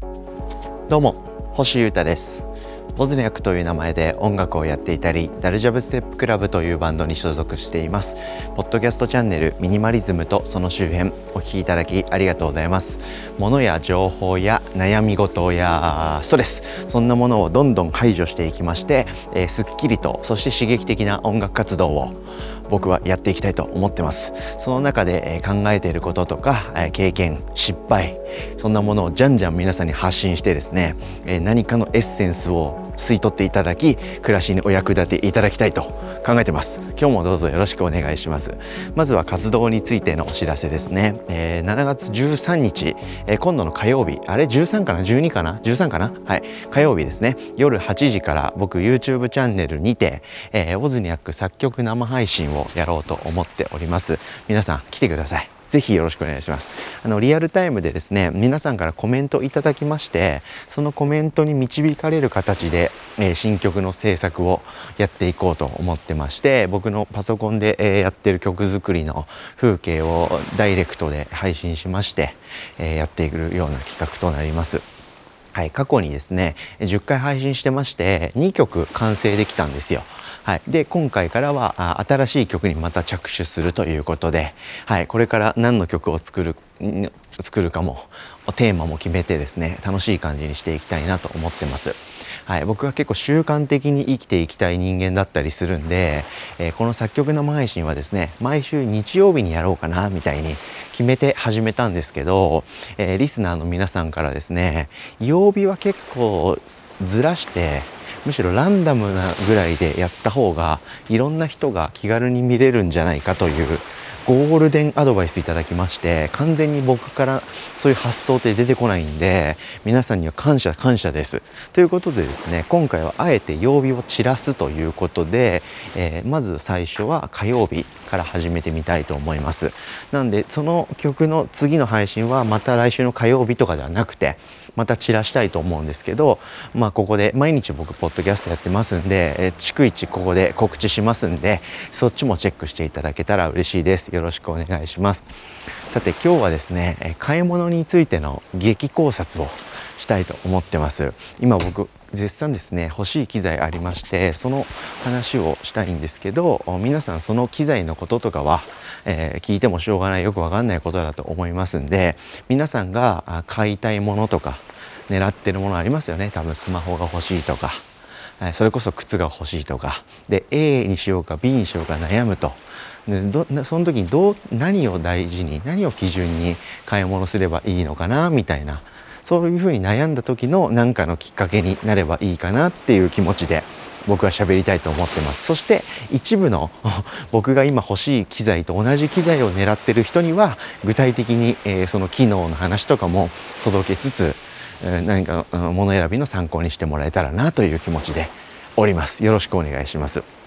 どうも星優太です。ポズニャクという名前で音楽をやっていたりダルジャブステップクラブというバンドに所属しています。ポッドキャストチャンネルミニマリズムとその周辺お聞きいただきありがとうございます。物や情報や悩み事やストレスそんなものをどんどん排除していきまして、えー、すっきりとそして刺激的な音楽活動を僕はやっていきたいと思ってます。その中で考えていることとか経験失敗そんなものをじゃんじゃん皆さんに発信してですね何かのエッセンスを吸い取っていただき暮らしにお役立ていただきたいと考えてます。今日もどうぞよろしくお願いします。まずは活動についてのお知らせですね、えー、7月13日、えー、今度の火曜日あれ？13かな？12かな？13かな？はい。火曜日ですね。夜8時から僕 YouTube チャンネルにて、えー、オズニャック作曲生配信ををやろうと思っております皆さん来てくださいぜひよろしくお願いします。あのリアルタイムでですね皆さんからコメントいただきましてそのコメントに導かれる形で、えー、新曲の制作をやっていこうと思ってまして僕のパソコンで、えー、やってる曲作りの風景をダイレクトで配信しまして、えー、やっていくような企画となります。はい、過去にですね10回配信してまして2曲完成できたんですよ。はい、で今回からは新しい曲にまた着手するということで、はい、これから何の曲を作る作るかもテーマも決めてですね楽しい感じにしていきたいなと思ってます。はい、僕は結構習慣的に生きていきたい人間だったりするんで、えー、この作曲生配信はですね毎週日曜日にやろうかなみたいに決めて始めたんですけど、えー、リスナーの皆さんからですね曜日は結構ずらしてむしろランダムなぐらいでやった方がいろんな人が気軽に見れるんじゃないかというゴールデンアドバイスいただきまして完全に僕からそういう発想って出てこないんで皆さんには感謝感謝です。ということでですね今回はあえて曜日を散らすということで、えー、まず最初は火曜日から始めてみたいと思います。なんでその曲の次の配信はまた来週の火曜日とかではなくてまた散らしたいと思うんですけどまあここで毎日僕ポッドキャストやってますんで、え、逐一ここで告知しますんでそっちもチェックしていただけたら嬉しいです。よろしくお願いします。さて今日はですね買い物についての激考察をしたいと思ってます。今僕絶賛ですね欲しい機材ありましてその話をしたいんですけど皆さんその機材のこととかは、えー、聞いてもしょうがないよくわかんないことだと思いますんで皆さんが買いたいものとか狙ってるものありますよね。多分スマホが欲しいとかそれこそ靴が欲しいとか。で A にしようか B にしようか悩むと。でどその時にどう何を大事に何を基準に買い物すればいいのかなみたいなそういうふうに悩んだ時の何かのきっかけになればいいかなっていう気持ちで僕は喋りたいと思ってます。そして一部の 僕が今欲しい機材と同じ機材を狙ってる人には具体的に、え、その機能の話とかも届けつつ、何か物選びの参考にしてもらえたらなという気持ちでおります。よろしくお願いします。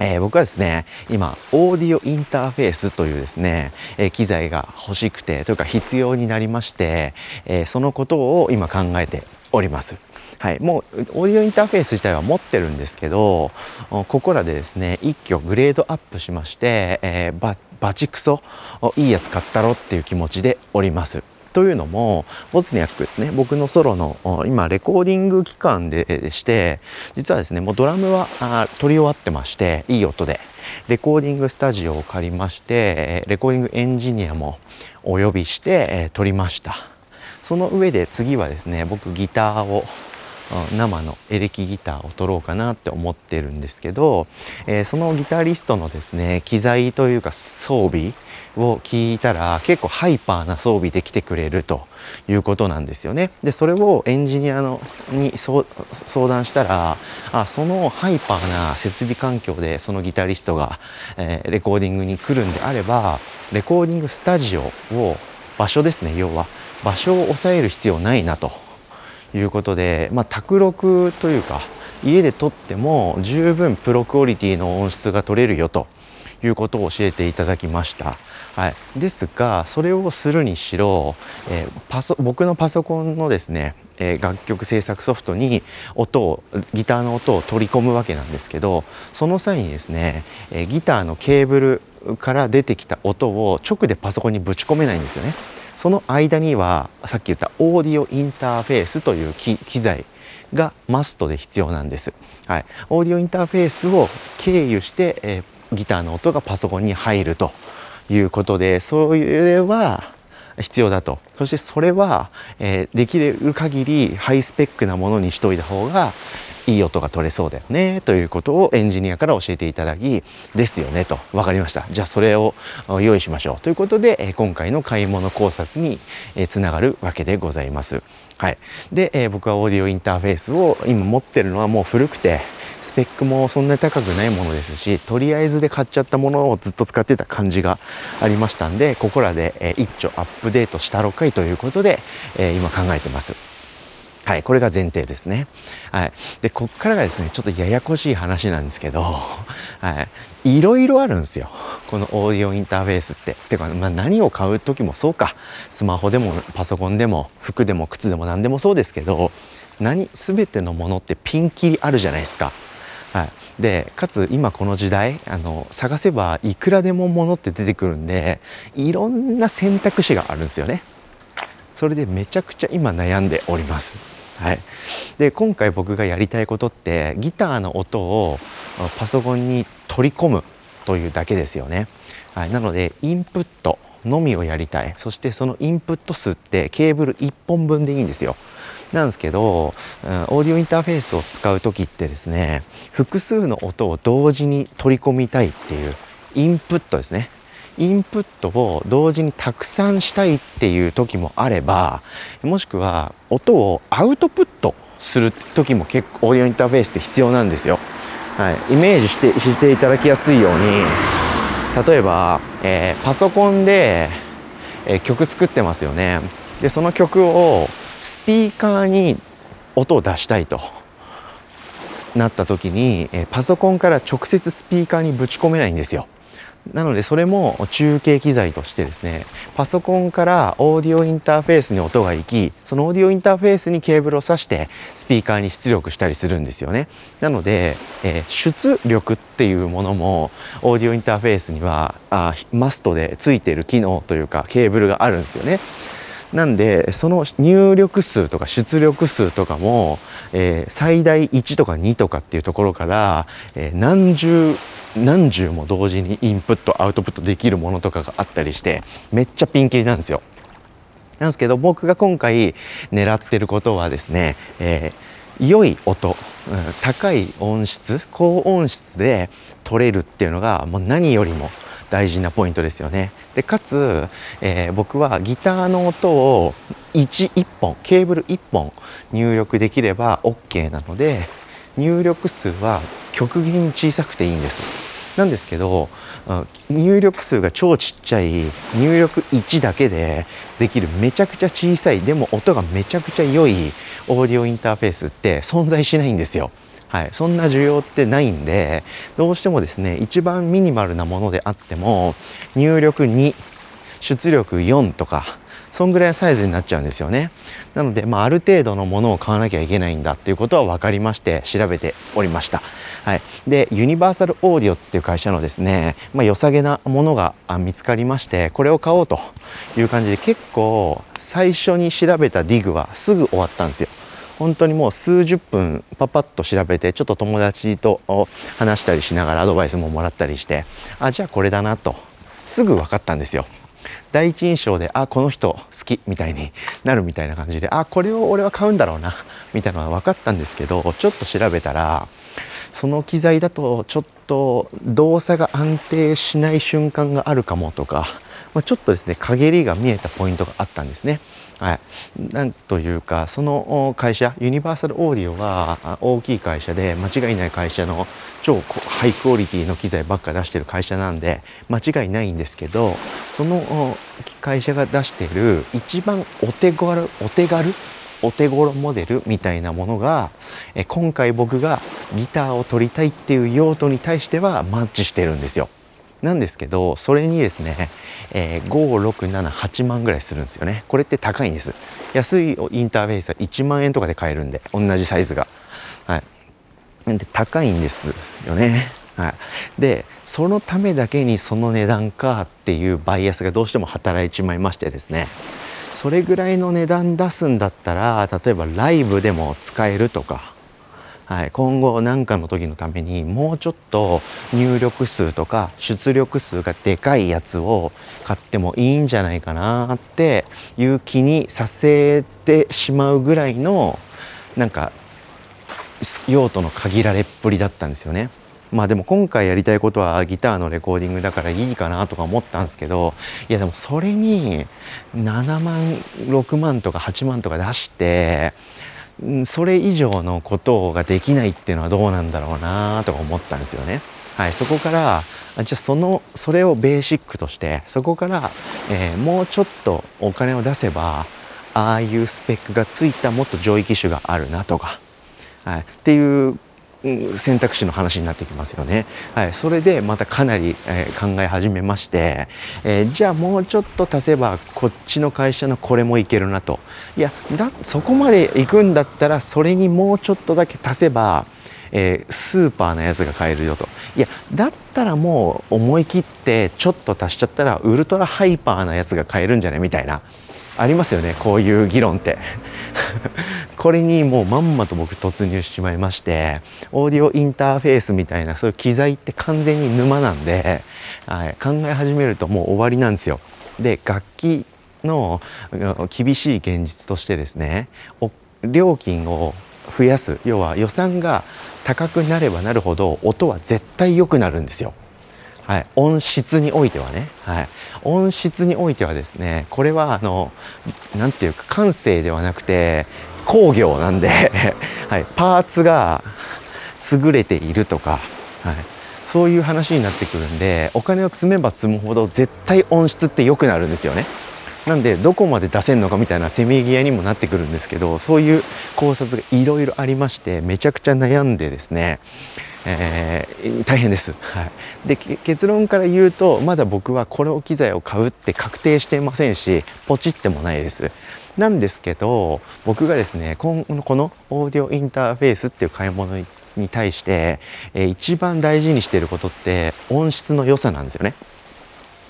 えー、僕はですね今オーディオインターフェースというですね、えー、機材が欲しくてというか必要になりまして、えー、そのことを今考えております。はい、もうオーディオインターフェース自体は持ってるんですけどここらでですね一挙グレードアップしまして、えー、ババチクソいいやつ買ったろっていう気持ちでおります。というのもボツニャックですね。僕のソロの今レコーディング期間でして実はですねもうドラムは取り終わってましていい音で。レコーディングスタジオを借りましてレコーディングエンジニアもお呼びして撮りました。その上で次はですね僕ギターを生のエレキギターを取ろうかなって思ってるんですけど、えー、そのギタリストのですね機材というか装備を聞いたら結構ハイパーな装備で来てくれるということなんですよね。でそれをエンジニアのに相談したらあそのハイパーな設備環境でそのギタリストが、えー、レコーディングに来るんであればレコーディングスタジオを場所ですね要は場所を抑える必要ないなということで、まあ、卓録というか家で撮っても十分プロクオリティの音質が取れるよということを教えていただきました。はい、ですがそれをするにしろ、えー、パソ僕のパソコンのですね、えー、楽曲制作ソフトに音をギターの音を取り込むわけなんですけどその際にですね、えー、ギターのケーブルから出てきた音を直でパソコンにぶち込めないんですよね。その間にはさっき言ったオーディオインターフェースという機材がマストで必要なんです。はい、オーディオインターフェースを経由して、えー、ギターの音がパソコンに入るということでそれは必要だとそしてそれは、えー、できる限りハイスペックなものにしといた方がいい音が取れそうだよねということをエンジニアから教えていただきですよねと分かりましたじゃあそれを用意しましょうということで、今回の買い物考察に、つながるわけでございます。はい、で、え僕はオーディオインターフェースを今持ってるのはもう古くてスペックもそんなに高くないものですしとりあえずで買っちゃったものをずっと使ってた感じがありましたんでここらで、え一丁アップデートしたろかいということで、え今考えてます。はい、これが前提ですね。はい。で、こっからがですね、ちょっとややこしい話なんですけど、はい。いろいろあるんですよ。このオーディオインターフェースって。てか、まあ、何を買う時もそうか。スマホでもパソコンでも服でも靴でも何でもそうですけど、何、全てのものってピンキリあるじゃないですか。はい、でかつ今この時代あの探せばいくらでもものって出てくるんでいろんな選択肢があるんですよねそれでめちゃくちゃ今悩んでおりますはい、で今回僕がやりたいことってギターの音をパソコンに取り込むというだけですよね、はい、なのでインプットのみをやりたい。そしてそのインプット数ってケーブル1本分でいいんですよ。なんですけど、オーディオインターフェースを使う時ってですね複数の音を同時に取り込みたいっていうインプットですね。インプットを同時にたくさんしたいっていう時もあればもしくは音をアウトプットする時も結構オーディオインターフェースって必要なんですよ。はい、イメージしてしていただきやすいように例えば、えー、パソコンで、えー、曲作ってますよね。でその曲をスピーカーに音を出したいとなった時に、えー、パソコンから直接スピーカーにぶち込めないんですよ。なのでそれも中継機材としてですねパソコンからオーディオインターフェースに音が行きそのオーディオインターフェースにケーブルを挿してスピーカーに出力したりするんですよね。なので、えー、出力っていうものもオーディオインターフェースにはあマストでついている機能というかケーブルがあるんですよね。なんでその入力数とか出力数とかも、えー、最大1とか2とかっていうところから、えー、何十何十も同時にインプットアウトプットできるものとかがあったりしてめっちゃピンキリなんですよ。なんですけど僕が今回狙ってることはですね、えー、良い音、高い音質高音質で取れるっていうのがもう何よりも大事なポイントですよね。でかつ、えー、僕はギターの音を 1, 1本ケーブル1本入力できれば OK なので入力数は極限に小さくていいんです。なんですけど入力数が超ちっちゃい入力1だけでできるめちゃくちゃ小さいでも音がめちゃくちゃ良いオーディオインターフェースって存在しないんですよ。はい、そんな需要ってないんでどうしてもですね一番ミニマルなものであっても入力2出力4とかそんぐらいのサイズになっちゃうんですよね。なので、まあ、ある程度のものを買わなきゃいけないんだっていうことは分かりまして調べておりました。はい、でユニバーサルオーディオっていう会社のですね、まあ、良さげなものが見つかりましてこれを買おうという感じで結構最初に調べたディグはすぐ終わったんですよ。本当にもう数十分パパッと調べてちょっと友達と話したりしながらアドバイスももらったりしてあじゃあこれだなとすぐ分かったんですよ。第一印象であこの人好きみたいになるみたいな感じであこれを俺は買うんだろうなみたいなのは分かったんですけどちょっと調べたらその機材だとちょっと動作が安定しない瞬間があるかもとか、まあ、ちょっとですね陰りが見えたポイントがあったんですね。はい、なんというかその会社ユニバーサルオーディオは大きい会社で間違いない会社の超ハイクオリティの機材ばっか出してる会社なんで間違いないんですけどその会社が出してる一番お手軽お手軽お手頃モデルみたいなものが今回僕がギターを取りたいっていう用途に対してはマッチしてるんですよ。なんですけどそれにですね、えー、5678万ぐらいするんですよね。これって高いんです。安いインターフェースは1万円とかで買えるんで同じサイズが。はい。で高いんですよね。はい、でそのためだけにその値段かっていうバイアスがどうしても働いちまいましてですね。それぐらいの値段出すんだったら例えばライブでも使えるとか、はい、今後何かの時のためにもうちょっと入力数とか出力数がでかいやつを買ってもいいんじゃないかなっていう気にさせてしまうぐらいのなんか用途の限られっぷりだったんですよね。まあでも今回やりたいことはギターのレコーディングだからいいかなとか思ったんですけどいやでもそれに7万6万とか8万とか出してそれ以上のことができないっていうのはどうなんだろうなとか思ったんですよね。はい、そこからじゃあそのそれをベーシックとしてそこから、えー、もうちょっとお金を出せばああいうスペックがついたもっと上位機種があるなとか、はい、っていう選択肢の話になってきますよね。はい、それでまたかなり、えー、考え始めまして、えー、じゃあもうちょっと足せばこっちの会社のこれもいけるなと。いやだそこまで行くんだったらそれにもうちょっとだけ足せば、えー、スーパーなやつが買えるよと。いやだったらもう思い切ってちょっと足しちゃったらウルトラハイパーなやつが買えるんじゃないみたいな。ありますよねこういう議論ってこれにもうまんまと僕突入しちまいましてオーディオインターフェースみたいなそういう機材って完全に沼なんで、はい、考え始めるともう終わりなんですよ。で楽器の厳しい現実としてですね料金を増やす要は予算が高くなればなるほど音は絶対良くなるんですよ。はい、音質においてはね、はい、音質においてはですねこれはあの何て言うか感性ではなくて工業なんで、はい、パーツが優れているとか、はい、そういう話になってくるんでお金を積めば積むほど絶対音質って良くなるんですよね。なんでどこまで出せるのかみたいなせめぎ合いにもなってくるんですけどそういう考察がいろいろありましてめちゃくちゃ悩んでですねえー、大変です、はい、で結論から言うとまだ僕はこの機材を買うって確定してませんしポチってもないです。なんですけど僕がですねこのこのオーディオインターフェースっていう買い物に対して、えー、一番大事にしてることって音質の良さなんですよね。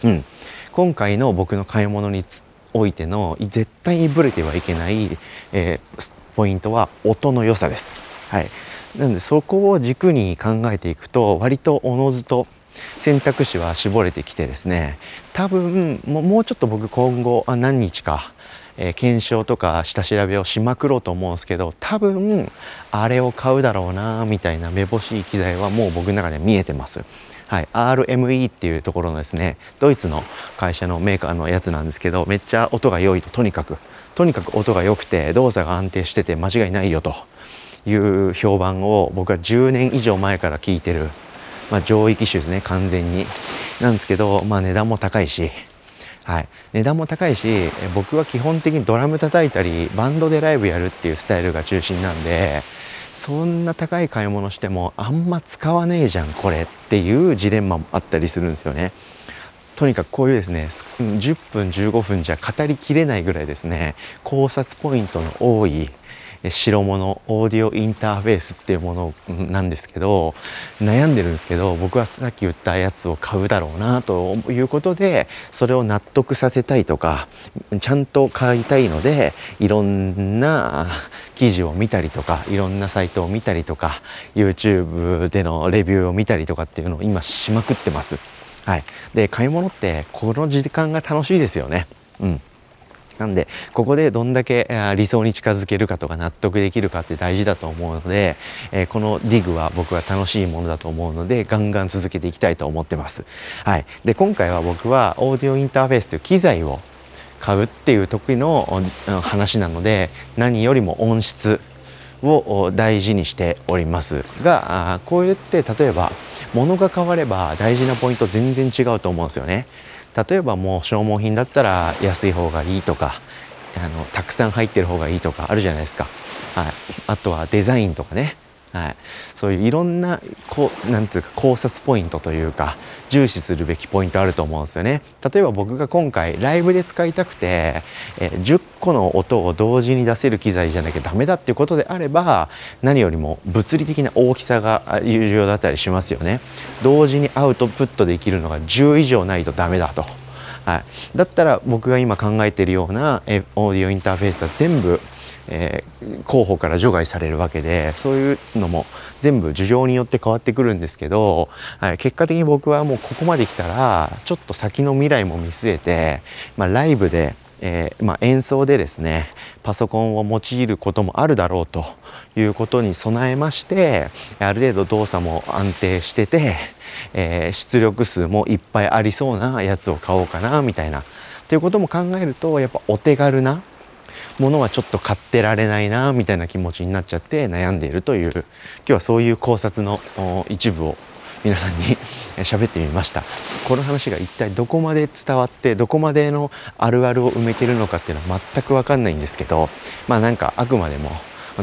うん、今回の僕の買い物においての絶対にブレてはいけない、えー、ポイントは音の良さです。はい、なのでそこを軸に考えていくと割とおのずと選択肢は絞れてきてですね多分もうちょっと僕今後あ何日か、えー、検証とか下調べをしまくろうと思うんですけど多分あれを買うだろうなみたいなめぼしい機材はもう僕の中で見えてます。はい、RME っていうところのですねドイツの会社のメーカーのやつなんですけどめっちゃ音が良いととにかく。とにかく音が良くて動作が安定してて間違いないよという評判を僕は10年以上前から聞いてる、まあ、上位機種ですね完全に。なんですけど、まあ、値段も高いし、はい、値段も高いし僕は基本的にドラム叩いたりバンドでライブやるっていうスタイルが中心なんでそんな高い買い物してもあんま使わねえじゃんこれっていうジレンマもあったりするんですよね。とにかくこういうですね10分15分じゃ語りきれないぐらいですね考察ポイントの多い白物オーディオインターフェースっていうものなんですけど悩んでるんですけど僕はさっき言ったやつを買うだろうなということでそれを納得させたいとかちゃんと買いたいのでいろんな記事を見たりとかいろんなサイトを見たりとか YouTube でのレビューを見たりとかっていうのを今しまくってます。はい、で買い物ってこの時間が楽しいですよね。うんなんでここでどんだけ理想に近づけるかとか納得できるかって大事だと思うので、えこのディグは僕は楽しいものだと思うのでガンガン続けていきたいと思ってます。はい、で今回は僕はオーディオインターフェースという機材を買うっていう得意の話なので何よりも音質を大事にしておりますがこうやって例えば物が変われば大事なポイント全然違うと思うんですよね。例えばもう消耗品だったら安い方がいいとかあのたくさん入ってる方がいいとかあるじゃないですか、はい、あとはデザインとかね、はい、そういういろんなこうなんていうか考察ポイントというか重視するべきポイントあると思うんですよね。例えば僕が今回ライブで使いたくて、え10個の音を同時に出せる機材じゃなきゃダメだっていうことであれば何よりも物理的な大きさが有用だったりしますよね。同時にアウトプットできるのが10以上ないとダメだと。はい、だったら僕が今考えてるようなオーディオインターフェースは全部、えー、候補から除外されるわけでそういうのも全部事情によって変わってくるんですけど、はい、結果的に僕はもうここまで来たらちょっと先の未来も見据えて、まあ、ライブでえー、まあ、演奏でですねパソコンを用いることもあるだろうということに備えましてある程度動作も安定してて、えー、出力数もいっぱいありそうなやつを買おうかなみたいな。っていうことも考えるとやっぱお手軽なものはちょっと買ってられないなみたいな気持ちになっちゃって悩んでいるという今日はそういう考察の一部を皆さんに喋ってみましたこの話が一体どこまで伝わってどこまでのあるあるを埋めてるのかっていうのは全く分かんないんですけどまあなんかあくまでも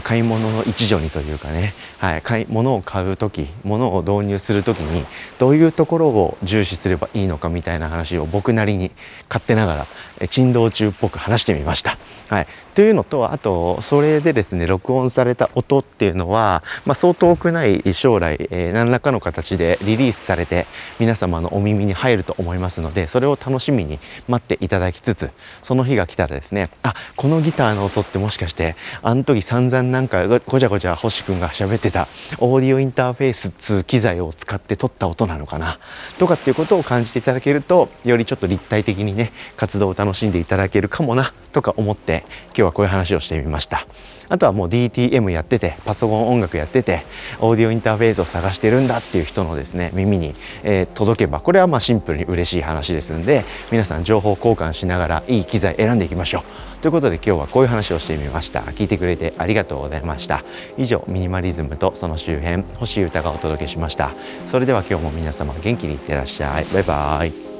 買い物の一助にというかね、はい、買い物を買う時物を導入する時にどういうところを重視すればいいのかみたいな話を僕なりに勝手ながら珍道中っぽく話してみました。はい、というのとあとそれでですね録音された音っていうのは、まあ、そう遠くない将来、えー、何らかの形でリリースされて皆様のお耳に入ると思いますのでそれを楽しみに待っていただきつつその日が来たらですねあこのギターの音ってもしかしてあの時散々なんかごちゃごちゃ星くんが喋ってたオーディオインターフェース2機材を使って撮った音なのかなとかっていうことを感じていただけるとよりちょっと立体的にね活動を楽しんでいただけるかもなとか思って今日日はこういう話をしてみました。あとはもう DTM やっててパソコン音楽やっててオーディオインターフェースを探してるんだっていう人のですね耳に、えー、届けばこれはまあシンプルに嬉しい話ですんで皆さん情報交換しながらいい機材選んでいきましょう。ということで今日はこういう話をしてみました。聞いてくれてありがとうございました。以上ミニマリズムとその周辺星歌がお届けしました。それでは今日も皆様元気にいってらっしゃい。バイバイ。